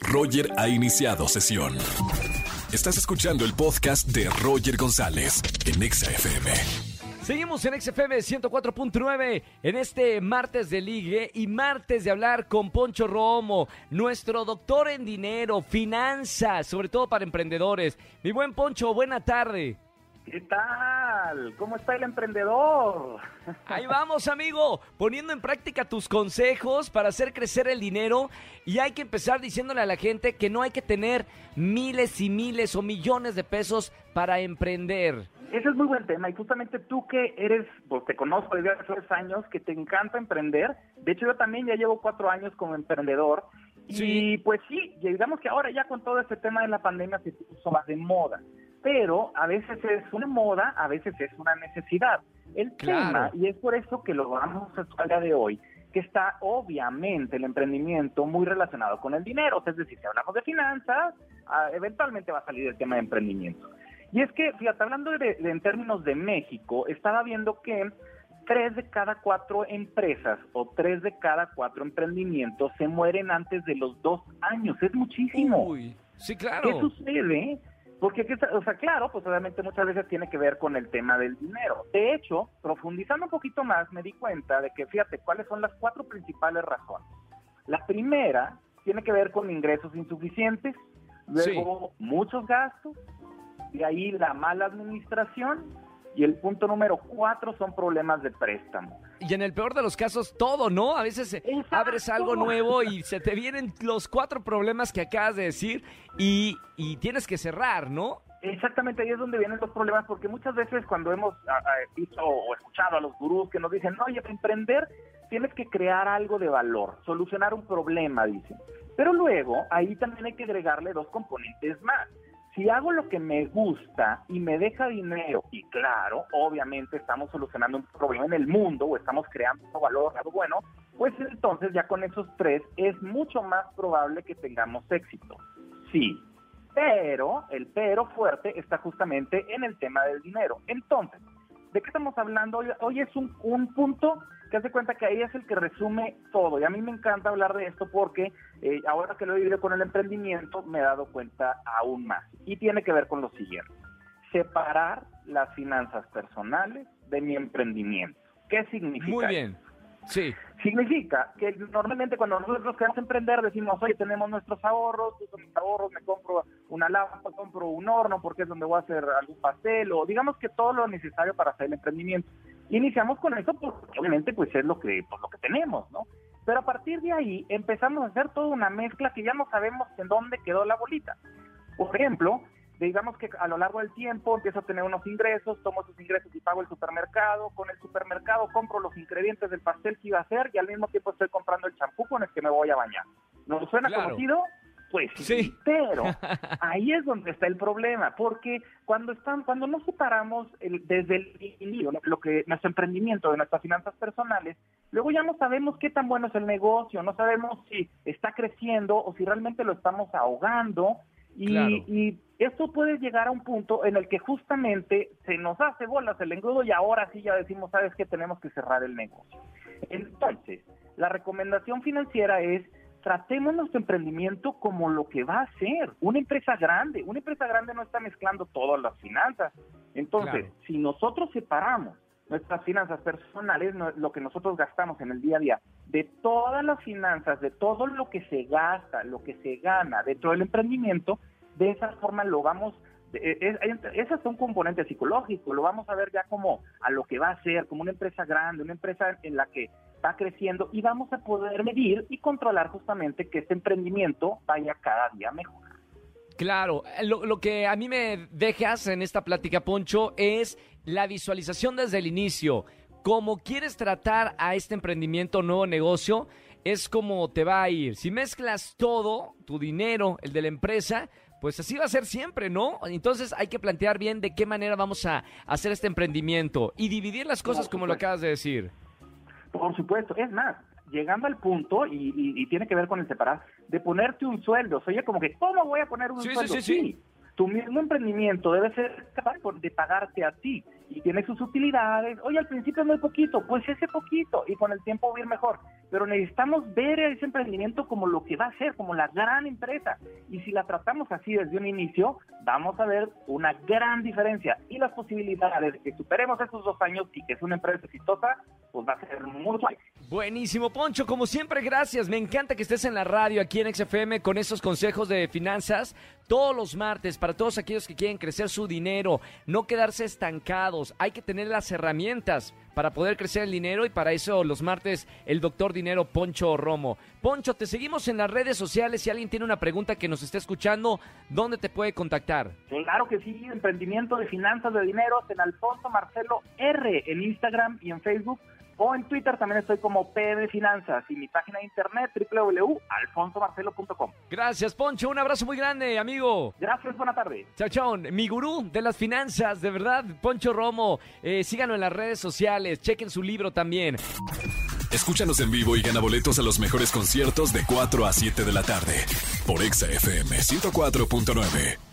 Roger ha iniciado sesión. Estás escuchando el podcast de Roger González en Exa FM. Seguimos en XFM 104.9 en este martes de ligue y martes de hablar con Poncho Romo, nuestro doctor en dinero, finanzas, sobre todo para emprendedores. Mi buen Poncho, buena tarde. ¿Qué tal? ¿Cómo está el emprendedor? Ahí vamos, amigo, poniendo en práctica tus consejos para hacer crecer el dinero y hay que empezar diciéndole a la gente que no hay que tener miles y miles o millones de pesos para emprender. Ese es muy buen tema y justamente tú que eres, pues te conozco desde hace tres años, que te encanta emprender. De hecho, yo también ya llevo cuatro años como emprendedor. Y pues sí, digamos que ahora ya con todo este tema de la pandemia se puso más de moda pero a veces es una moda, a veces es una necesidad. El tema, y es por eso que lo vamos a hablar de hoy, que está obviamente el emprendimiento muy relacionado con el dinero. Es decir, si hablamos de finanzas, ah, eventualmente va a salir el tema de emprendimiento. Y es que, fíjate, hablando de, en términos de México, estaba viendo que tres de cada cuatro empresas o tres de cada cuatro emprendimientos se mueren antes de los dos años. Es muchísimo. Uy, sí, claro. ¿Qué sucede? Porque, o sea, claro, pues obviamente muchas veces tiene que ver con el tema del dinero. De hecho, profundizando un poquito más, me di cuenta de que, fíjate, cuáles son las cuatro principales razones. La primera tiene que ver con ingresos insuficientes, luego muchos gastos, y ahí la mala administración, y el punto número cuatro son problemas de préstamo. Y en el peor de los casos, todo, ¿no? A veces eh, abres algo nuevo y se te vienen los cuatro problemas que acabas de decir y, y tienes que cerrar, ¿no? Exactamente, ahí es donde vienen los problemas, porque muchas veces cuando hemos visto o escuchado a los gurús que nos dicen, oye, para emprender tienes que crear algo de valor, solucionar un problema, dicen. Pero luego ahí también hay que agregarle dos componentes más si hago lo que me gusta y me deja dinero, y claro, obviamente estamos solucionando un problema en el mundo o estamos creando valor, algo bueno, pues entonces ya con esos tres es mucho más probable que tengamos éxito. Sí, pero el pero fuerte está justamente en el tema del dinero. Entonces, ¿de qué estamos hablando? Hoy, hoy es un, un punto que hace cuenta que ahí es el que resume todo. Y a mí me encanta hablar de esto porque eh, ahora que lo he vivido con el emprendimiento me he dado cuenta aún más. Y tiene que ver con lo siguiente. Separar las finanzas personales de mi emprendimiento. ¿Qué significa? Muy bien. Sí. Significa que normalmente cuando nosotros queremos emprender decimos, oye, tenemos nuestros ahorros, uso mis ahorros, me compro una lámpara, compro un horno porque es donde voy a hacer algún pastel o digamos que todo lo necesario para hacer el emprendimiento. Iniciamos con eso porque obviamente pues es lo que, pues, lo que tenemos, ¿no? Pero a partir de ahí empezamos a hacer toda una mezcla que ya no sabemos en dónde quedó la bolita. Por ejemplo, digamos que a lo largo del tiempo empiezo a tener unos ingresos, tomo esos ingresos y pago el supermercado, con el supermercado compro los ingredientes del pastel que iba a hacer y al mismo tiempo estoy comprando el champú con el que me voy a bañar. ¿No suena conocido? Pues sí, pero ahí es donde está el problema, porque cuando están, cuando no separamos el, desde el inicio lo que nuestro emprendimiento de nuestras finanzas personales, luego ya no sabemos qué tan bueno es el negocio, no sabemos si está creciendo o si realmente lo estamos ahogando y, y esto puede llegar a un punto en el que justamente se nos hace bolas el engrudo y ahora sí ya decimos, sabes que tenemos que cerrar el negocio. Entonces, la recomendación financiera es tratemos nuestro emprendimiento como lo que va a ser, una empresa grande. Una empresa grande no está mezclando todas las finanzas. Entonces, si nosotros separamos nuestras finanzas personales, lo que nosotros gastamos en el día a día, de todas las finanzas, de todo lo que se gasta, lo que se gana dentro del emprendimiento, de esa forma lo vamos e, e, ese es un componente psicológico, lo vamos a ver ya como a lo que va a ser, como una empresa grande, una empresa en la que va creciendo y vamos a poder medir y controlar justamente que este emprendimiento vaya cada día mejor. Claro, lo, lo, que a mí me dejas en esta plática, Poncho, es la visualización desde el inicio. Cómo quieres tratar a este emprendimiento, nuevo negocio, es como te va a ir. Si mezclas todo, tu dinero, el de la empresa, pues así va a ser siempre, ¿no? Entonces hay que plantear bien de qué manera vamos a hacer este emprendimiento y dividir las cosas como lo acabas de decir. Por supuesto, es más, llegando al punto, y, tiene que ver con el separar, de ponerte un sueldo. Oye, como que, ¿cómo voy a poner un sueldo? Sí, sí, sí. Tu mismo emprendimiento debe ser capaz de pagarte a ti y tiene sus utilidades. Oye, al principio es muy poquito, pues ese poquito y con el tiempo va a ir mejor. Pero necesitamos ver ese emprendimiento como lo que va a ser, como la gran empresa. Y si la tratamos así desde un inicio, vamos a ver una gran diferencia y las posibilidades de que superemos estos dos años y que es una empresa exitosa, pues va a ser muy Buenísimo, Poncho, como siempre, gracias. Me encanta que estés en la radio aquí en XFM con esos consejos de finanzas todos los martes para todos aquellos que quieren crecer su dinero, no quedarse estancados. Hay que tener las herramientas para poder crecer el dinero y para eso los martes el doctor dinero Poncho Romo. Poncho, te seguimos en las redes sociales. Si alguien tiene una pregunta que nos esté escuchando, ¿dónde te puede contactar? Claro que sí, emprendimiento de finanzas de dinero en Alfonso Marcelo R en Instagram y en Facebook o en Twitter también estoy como PM Finanzas y mi página de internet www.alfonsomarcelo.com. Gracias, Poncho. Un abrazo muy grande, amigo. Gracias, buena tarde. Chao, chao. Mi gurú de las finanzas, de verdad, Poncho Romo. Eh, síganlo en las redes sociales, chequen su libro también. Escúchanos en vivo y gana boletos a los mejores conciertos de 4 a 7 de la tarde por Exa FM 104.9.